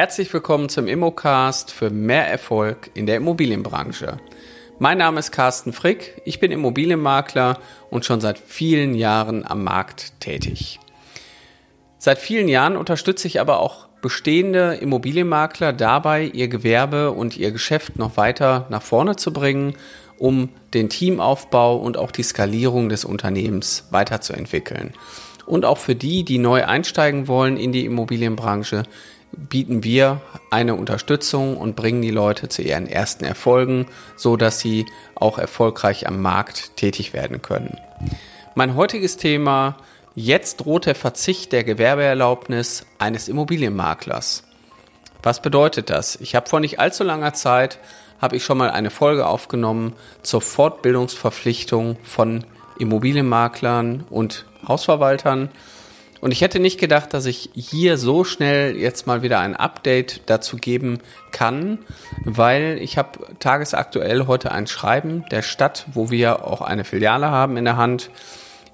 Herzlich willkommen zum Immocast für mehr Erfolg in der Immobilienbranche. Mein Name ist Carsten Frick, ich bin Immobilienmakler und schon seit vielen Jahren am Markt tätig. Seit vielen Jahren unterstütze ich aber auch bestehende Immobilienmakler dabei, ihr Gewerbe und ihr Geschäft noch weiter nach vorne zu bringen, um den Teamaufbau und auch die Skalierung des Unternehmens weiterzuentwickeln. Und auch für die, die neu einsteigen wollen in die Immobilienbranche, bieten wir eine Unterstützung und bringen die Leute zu ihren ersten Erfolgen, so dass sie auch erfolgreich am Markt tätig werden können. Mein heutiges Thema Jetzt droht der Verzicht der Gewerbeerlaubnis eines Immobilienmaklers. Was bedeutet das? Ich habe vor nicht allzu langer Zeit habe ich schon mal eine Folge aufgenommen zur Fortbildungsverpflichtung von Immobilienmaklern und Hausverwaltern und ich hätte nicht gedacht, dass ich hier so schnell jetzt mal wieder ein Update dazu geben kann, weil ich habe tagesaktuell heute ein Schreiben der Stadt, wo wir auch eine Filiale haben in der Hand,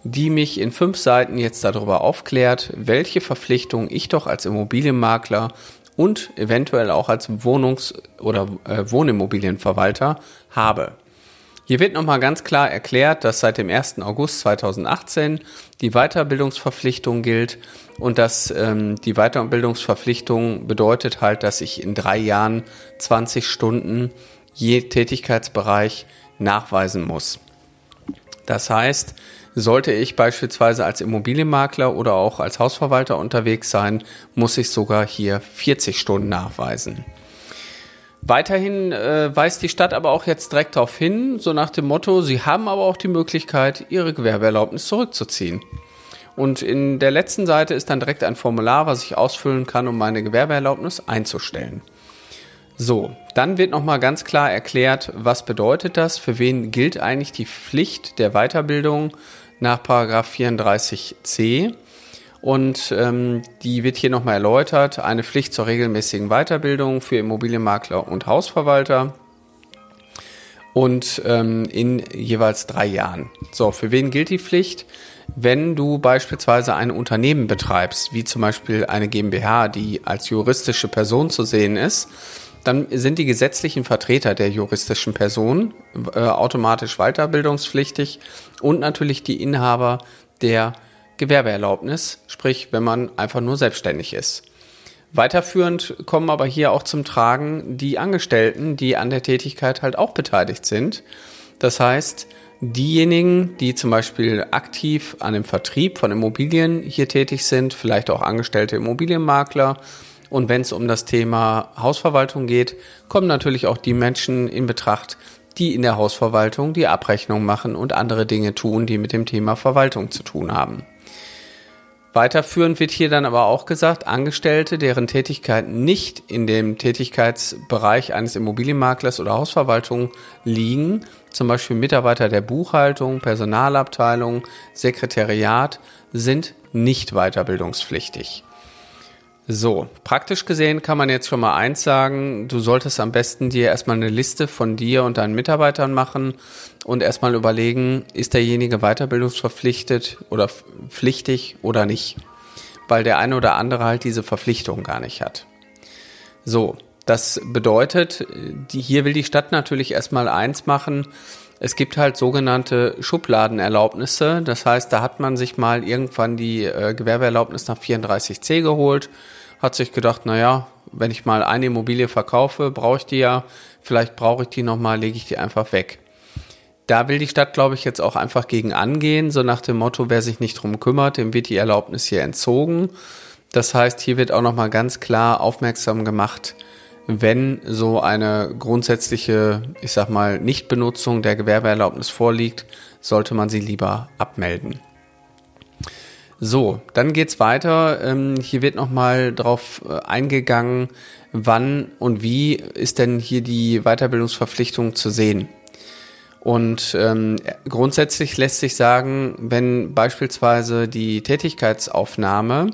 die mich in fünf Seiten jetzt darüber aufklärt, welche Verpflichtungen ich doch als Immobilienmakler und eventuell auch als Wohnungs- oder äh, Wohnimmobilienverwalter habe. Hier wird nochmal ganz klar erklärt, dass seit dem 1. August 2018 die Weiterbildungsverpflichtung gilt und dass ähm, die Weiterbildungsverpflichtung bedeutet halt, dass ich in drei Jahren 20 Stunden je Tätigkeitsbereich nachweisen muss. Das heißt, sollte ich beispielsweise als Immobilienmakler oder auch als Hausverwalter unterwegs sein, muss ich sogar hier 40 Stunden nachweisen. Weiterhin äh, weist die Stadt aber auch jetzt direkt darauf hin, so nach dem Motto, sie haben aber auch die Möglichkeit, ihre Gewerbeerlaubnis zurückzuziehen. Und in der letzten Seite ist dann direkt ein Formular, was ich ausfüllen kann, um meine Gewerbeerlaubnis einzustellen. So, dann wird nochmal ganz klar erklärt, was bedeutet das, für wen gilt eigentlich die Pflicht der Weiterbildung nach 34c. Und ähm, die wird hier nochmal erläutert. Eine Pflicht zur regelmäßigen Weiterbildung für Immobilienmakler und Hausverwalter. Und ähm, in jeweils drei Jahren. So, für wen gilt die Pflicht? Wenn du beispielsweise ein Unternehmen betreibst, wie zum Beispiel eine GmbH, die als juristische Person zu sehen ist, dann sind die gesetzlichen Vertreter der juristischen Person äh, automatisch weiterbildungspflichtig und natürlich die Inhaber der Gewerbeerlaubnis, sprich wenn man einfach nur selbstständig ist. Weiterführend kommen aber hier auch zum Tragen die Angestellten, die an der Tätigkeit halt auch beteiligt sind. Das heißt, diejenigen, die zum Beispiel aktiv an dem Vertrieb von Immobilien hier tätig sind, vielleicht auch angestellte Immobilienmakler. Und wenn es um das Thema Hausverwaltung geht, kommen natürlich auch die Menschen in Betracht, die in der Hausverwaltung die Abrechnung machen und andere Dinge tun, die mit dem Thema Verwaltung zu tun haben. Weiterführend wird hier dann aber auch gesagt, Angestellte, deren Tätigkeit nicht in dem Tätigkeitsbereich eines Immobilienmaklers oder Hausverwaltung liegen, zum Beispiel Mitarbeiter der Buchhaltung, Personalabteilung, Sekretariat, sind nicht weiterbildungspflichtig. So, praktisch gesehen kann man jetzt schon mal eins sagen, du solltest am besten dir erstmal eine Liste von dir und deinen Mitarbeitern machen und erstmal überlegen, ist derjenige weiterbildungsverpflichtet oder pflichtig oder nicht. Weil der eine oder andere halt diese Verpflichtung gar nicht hat. So, das bedeutet, die, hier will die Stadt natürlich erstmal eins machen, es gibt halt sogenannte Schubladenerlaubnisse. Das heißt, da hat man sich mal irgendwann die äh, Gewerbeerlaubnis nach 34c geholt, hat sich gedacht, na ja, wenn ich mal eine Immobilie verkaufe, brauche ich die ja, vielleicht brauche ich die nochmal, lege ich die einfach weg. Da will die Stadt, glaube ich, jetzt auch einfach gegen angehen, so nach dem Motto, wer sich nicht drum kümmert, dem wird die Erlaubnis hier entzogen. Das heißt, hier wird auch nochmal ganz klar aufmerksam gemacht, wenn so eine grundsätzliche, ich sag mal, Nichtbenutzung der Gewerbeerlaubnis vorliegt, sollte man sie lieber abmelden. So, dann geht's weiter. Ähm, hier wird nochmal drauf äh, eingegangen, wann und wie ist denn hier die Weiterbildungsverpflichtung zu sehen. Und ähm, grundsätzlich lässt sich sagen, wenn beispielsweise die Tätigkeitsaufnahme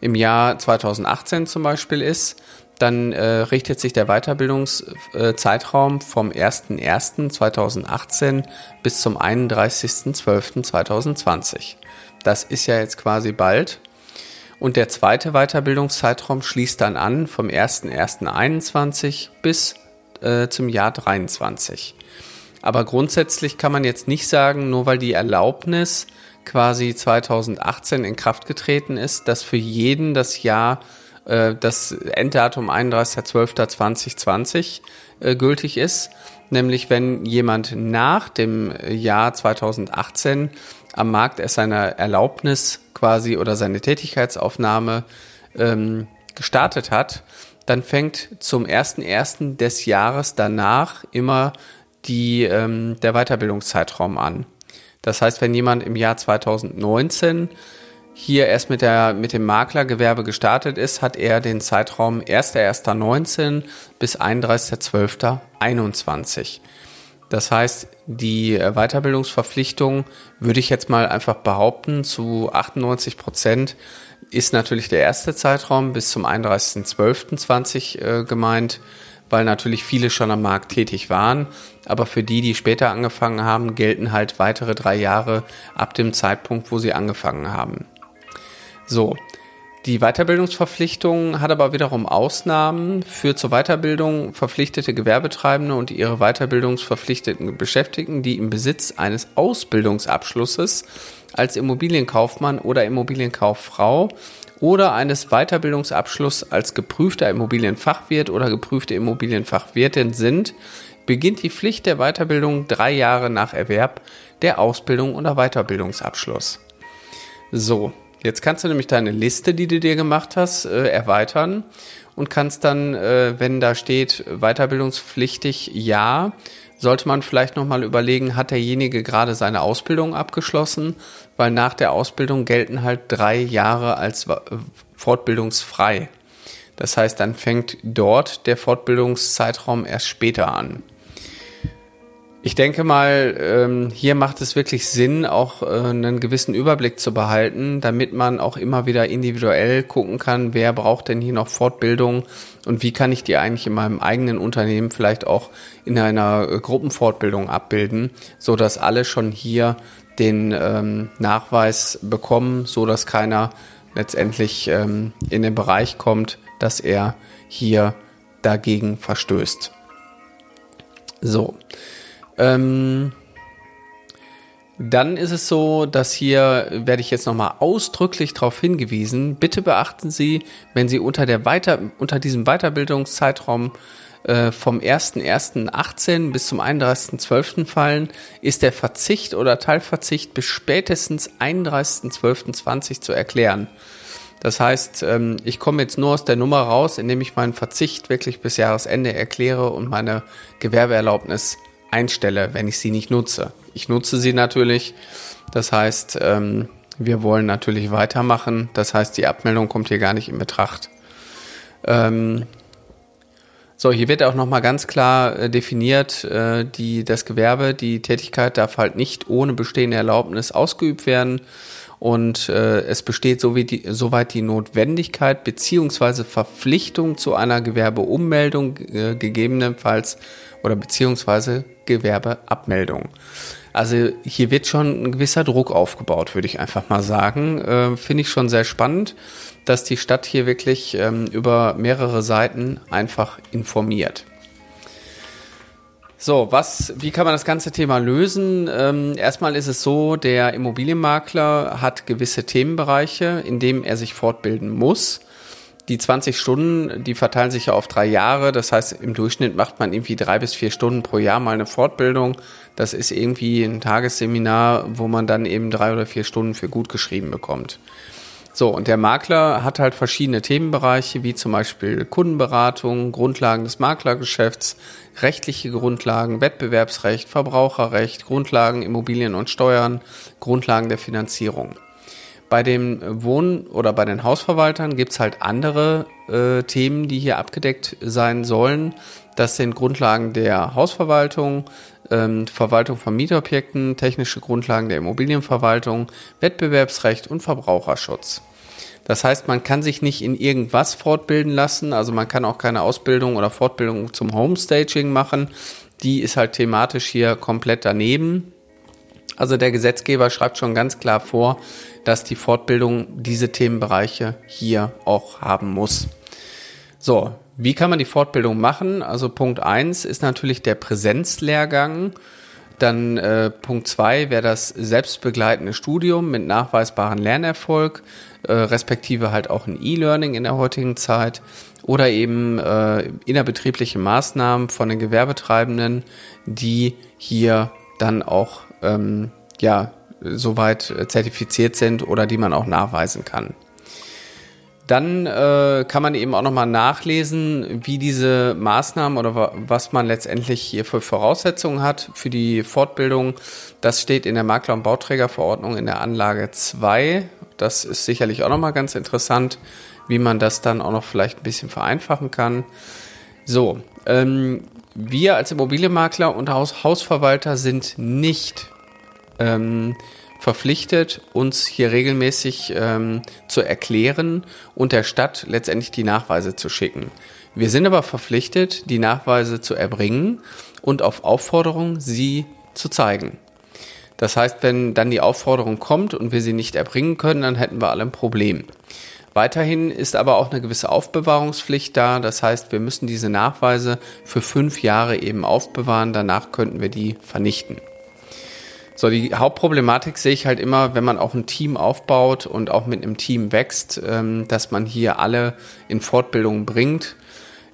im Jahr 2018 zum Beispiel ist, dann äh, richtet sich der Weiterbildungszeitraum vom 01.01.2018 bis zum 31.12.2020. Das ist ja jetzt quasi bald. Und der zweite Weiterbildungszeitraum schließt dann an vom 01.01.21 bis äh, zum Jahr 23. Aber grundsätzlich kann man jetzt nicht sagen, nur weil die Erlaubnis quasi 2018 in Kraft getreten ist, dass für jeden das Jahr, äh, das Enddatum 31.12.2020 äh, gültig ist. Nämlich wenn jemand nach dem Jahr 2018 am Markt erst seine Erlaubnis quasi oder seine Tätigkeitsaufnahme ähm, gestartet hat, dann fängt zum 1.1. des Jahres danach immer die, ähm, der Weiterbildungszeitraum an. Das heißt, wenn jemand im Jahr 2019 hier erst mit, der, mit dem Maklergewerbe gestartet ist, hat er den Zeitraum 1.1.19 bis 31.12.21. Das heißt, die Weiterbildungsverpflichtung würde ich jetzt mal einfach behaupten, zu 98 Prozent ist natürlich der erste Zeitraum bis zum 31.12.20 äh, gemeint weil natürlich viele schon am Markt tätig waren. Aber für die, die später angefangen haben, gelten halt weitere drei Jahre ab dem Zeitpunkt, wo sie angefangen haben. So. Die Weiterbildungsverpflichtung hat aber wiederum Ausnahmen für zur Weiterbildung verpflichtete Gewerbetreibende und ihre weiterbildungsverpflichteten Beschäftigten, die im Besitz eines Ausbildungsabschlusses als Immobilienkaufmann oder Immobilienkauffrau oder eines Weiterbildungsabschlusses als geprüfter Immobilienfachwirt oder geprüfte Immobilienfachwirtin sind, beginnt die Pflicht der Weiterbildung drei Jahre nach Erwerb der Ausbildung oder Weiterbildungsabschluss. So, jetzt kannst du nämlich deine Liste, die du dir gemacht hast, äh, erweitern und kannst dann, äh, wenn da steht weiterbildungspflichtig ja, sollte man vielleicht nochmal überlegen, hat derjenige gerade seine Ausbildung abgeschlossen? Weil nach der Ausbildung gelten halt drei Jahre als fortbildungsfrei. Das heißt, dann fängt dort der Fortbildungszeitraum erst später an. Ich denke mal, ähm, hier macht es wirklich Sinn, auch äh, einen gewissen Überblick zu behalten, damit man auch immer wieder individuell gucken kann, wer braucht denn hier noch Fortbildung und wie kann ich die eigentlich in meinem eigenen Unternehmen vielleicht auch in einer äh, Gruppenfortbildung abbilden, so dass alle schon hier den ähm, Nachweis bekommen, so dass keiner letztendlich ähm, in den Bereich kommt, dass er hier dagegen verstößt. So. Ähm, dann ist es so, dass hier werde ich jetzt nochmal ausdrücklich darauf hingewiesen. Bitte beachten Sie, wenn Sie unter, der Weiter, unter diesem Weiterbildungszeitraum äh, vom 1.1.18 bis zum 31.12. fallen, ist der Verzicht oder Teilverzicht bis spätestens 31.12.20 zu erklären. Das heißt, ähm, ich komme jetzt nur aus der Nummer raus, indem ich meinen Verzicht wirklich bis Jahresende erkläre und meine Gewerbeerlaubnis einstelle, wenn ich sie nicht nutze. Ich nutze sie natürlich. Das heißt, ähm, wir wollen natürlich weitermachen. Das heißt, die Abmeldung kommt hier gar nicht in Betracht. Ähm, so, hier wird auch nochmal ganz klar äh, definiert, äh, die, das Gewerbe, die Tätigkeit darf halt nicht ohne bestehende Erlaubnis ausgeübt werden. Und äh, es besteht so die, soweit die Notwendigkeit beziehungsweise Verpflichtung zu einer Gewerbeummeldung, äh, gegebenenfalls oder beziehungsweise Gewerbeabmeldung. Also hier wird schon ein gewisser Druck aufgebaut, würde ich einfach mal sagen. Äh, Finde ich schon sehr spannend, dass die Stadt hier wirklich ähm, über mehrere Seiten einfach informiert. So, was, wie kann man das ganze Thema lösen? Ähm, erstmal ist es so, der Immobilienmakler hat gewisse Themenbereiche, in denen er sich fortbilden muss die 20 Stunden, die verteilen sich ja auf drei Jahre. Das heißt, im Durchschnitt macht man irgendwie drei bis vier Stunden pro Jahr mal eine Fortbildung. Das ist irgendwie ein Tagesseminar, wo man dann eben drei oder vier Stunden für gut geschrieben bekommt. So, und der Makler hat halt verschiedene Themenbereiche, wie zum Beispiel Kundenberatung, Grundlagen des Maklergeschäfts, rechtliche Grundlagen, Wettbewerbsrecht, Verbraucherrecht, Grundlagen Immobilien und Steuern, Grundlagen der Finanzierung. Bei den Wohn- oder bei den Hausverwaltern gibt's halt andere äh, Themen, die hier abgedeckt sein sollen. Das sind Grundlagen der Hausverwaltung, ähm, Verwaltung von Mietobjekten, technische Grundlagen der Immobilienverwaltung, Wettbewerbsrecht und Verbraucherschutz. Das heißt, man kann sich nicht in irgendwas fortbilden lassen, also man kann auch keine Ausbildung oder Fortbildung zum Homestaging machen. Die ist halt thematisch hier komplett daneben. Also der Gesetzgeber schreibt schon ganz klar vor, dass die Fortbildung diese Themenbereiche hier auch haben muss. So, wie kann man die Fortbildung machen? Also Punkt eins ist natürlich der Präsenzlehrgang. Dann äh, Punkt zwei wäre das selbstbegleitende Studium mit nachweisbaren Lernerfolg, äh, respektive halt auch ein E-Learning in der heutigen Zeit oder eben äh, innerbetriebliche Maßnahmen von den Gewerbetreibenden, die hier dann auch ähm, ja soweit zertifiziert sind oder die man auch nachweisen kann. Dann äh, kann man eben auch nochmal nachlesen, wie diese Maßnahmen oder was man letztendlich hier für Voraussetzungen hat für die Fortbildung. Das steht in der Makler- und Bauträgerverordnung in der Anlage 2. Das ist sicherlich auch nochmal ganz interessant, wie man das dann auch noch vielleicht ein bisschen vereinfachen kann. So, ähm, wir als Immobilienmakler und Haus Hausverwalter sind nicht ähm, verpflichtet, uns hier regelmäßig ähm, zu erklären und der Stadt letztendlich die Nachweise zu schicken. Wir sind aber verpflichtet, die Nachweise zu erbringen und auf Aufforderung sie zu zeigen. Das heißt, wenn dann die Aufforderung kommt und wir sie nicht erbringen können, dann hätten wir alle ein Problem. Weiterhin ist aber auch eine gewisse Aufbewahrungspflicht da. Das heißt, wir müssen diese Nachweise für fünf Jahre eben aufbewahren. Danach könnten wir die vernichten. So, die Hauptproblematik sehe ich halt immer, wenn man auch ein Team aufbaut und auch mit einem Team wächst, ähm, dass man hier alle in Fortbildung bringt.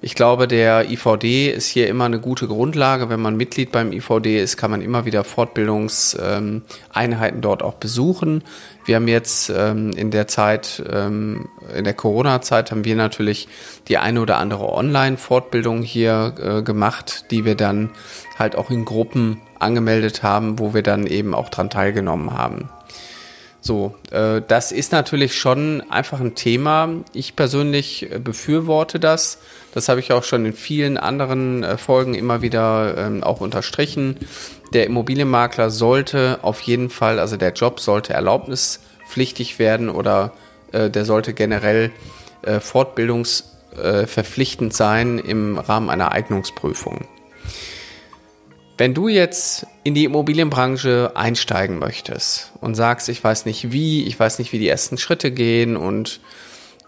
Ich glaube, der IVD ist hier immer eine gute Grundlage. Wenn man Mitglied beim IVD ist, kann man immer wieder Fortbildungseinheiten dort auch besuchen. Wir haben jetzt ähm, in der Zeit, ähm, in der Corona-Zeit haben wir natürlich die eine oder andere Online-Fortbildung hier äh, gemacht, die wir dann halt auch in Gruppen angemeldet haben, wo wir dann eben auch dran teilgenommen haben. So, äh, das ist natürlich schon einfach ein Thema. Ich persönlich äh, befürworte das. Das habe ich auch schon in vielen anderen äh, Folgen immer wieder ähm, auch unterstrichen. Der Immobilienmakler sollte auf jeden Fall, also der Job sollte erlaubnispflichtig werden oder äh, der sollte generell äh, fortbildungsverpflichtend sein im Rahmen einer Eignungsprüfung. Wenn du jetzt in die Immobilienbranche einsteigen möchtest und sagst, ich weiß nicht wie, ich weiß nicht, wie die ersten Schritte gehen und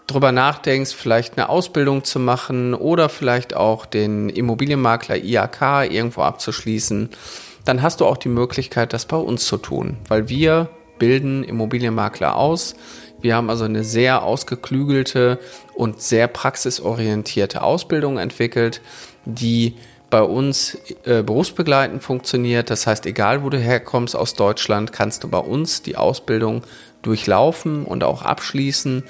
drüber nachdenkst, vielleicht eine Ausbildung zu machen oder vielleicht auch den Immobilienmakler IAK irgendwo abzuschließen, dann hast du auch die Möglichkeit, das bei uns zu tun, weil wir bilden Immobilienmakler aus. Wir haben also eine sehr ausgeklügelte und sehr praxisorientierte Ausbildung entwickelt, die bei uns äh, berufsbegleitend funktioniert. Das heißt, egal wo du herkommst aus Deutschland, kannst du bei uns die Ausbildung durchlaufen und auch abschließen.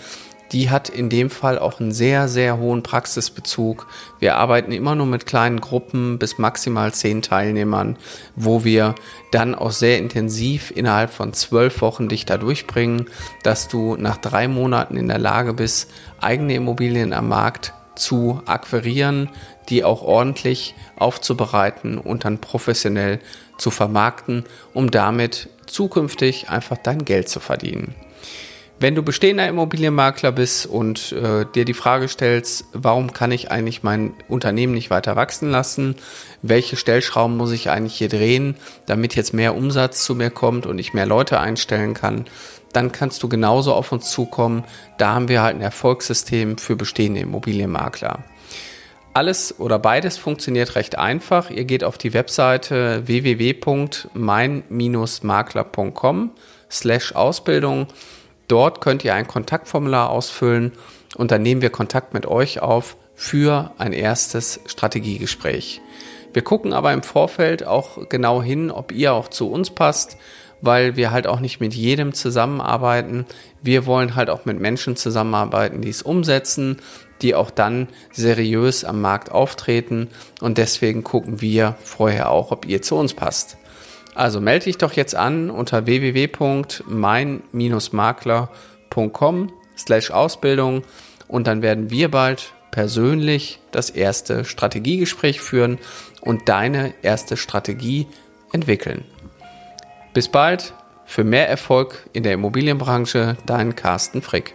Die hat in dem Fall auch einen sehr, sehr hohen Praxisbezug. Wir arbeiten immer nur mit kleinen Gruppen bis maximal zehn Teilnehmern, wo wir dann auch sehr intensiv innerhalb von zwölf Wochen dich da durchbringen, dass du nach drei Monaten in der Lage bist, eigene Immobilien am Markt zu akquirieren, die auch ordentlich aufzubereiten und dann professionell zu vermarkten, um damit zukünftig einfach dein Geld zu verdienen. Wenn du bestehender Immobilienmakler bist und äh, dir die Frage stellst, warum kann ich eigentlich mein Unternehmen nicht weiter wachsen lassen? Welche Stellschrauben muss ich eigentlich hier drehen, damit jetzt mehr Umsatz zu mir kommt und ich mehr Leute einstellen kann? Dann kannst du genauso auf uns zukommen. Da haben wir halt ein Erfolgssystem für bestehende Immobilienmakler. Alles oder beides funktioniert recht einfach. Ihr geht auf die Webseite www.mein-makler.com slash Ausbildung. Dort könnt ihr ein Kontaktformular ausfüllen und dann nehmen wir Kontakt mit euch auf für ein erstes Strategiegespräch. Wir gucken aber im Vorfeld auch genau hin, ob ihr auch zu uns passt, weil wir halt auch nicht mit jedem zusammenarbeiten. Wir wollen halt auch mit Menschen zusammenarbeiten, die es umsetzen die auch dann seriös am Markt auftreten und deswegen gucken wir vorher auch, ob ihr zu uns passt. Also melde dich doch jetzt an unter www.mein-makler.com slash Ausbildung und dann werden wir bald persönlich das erste Strategiegespräch führen und deine erste Strategie entwickeln. Bis bald, für mehr Erfolg in der Immobilienbranche, dein Carsten Frick.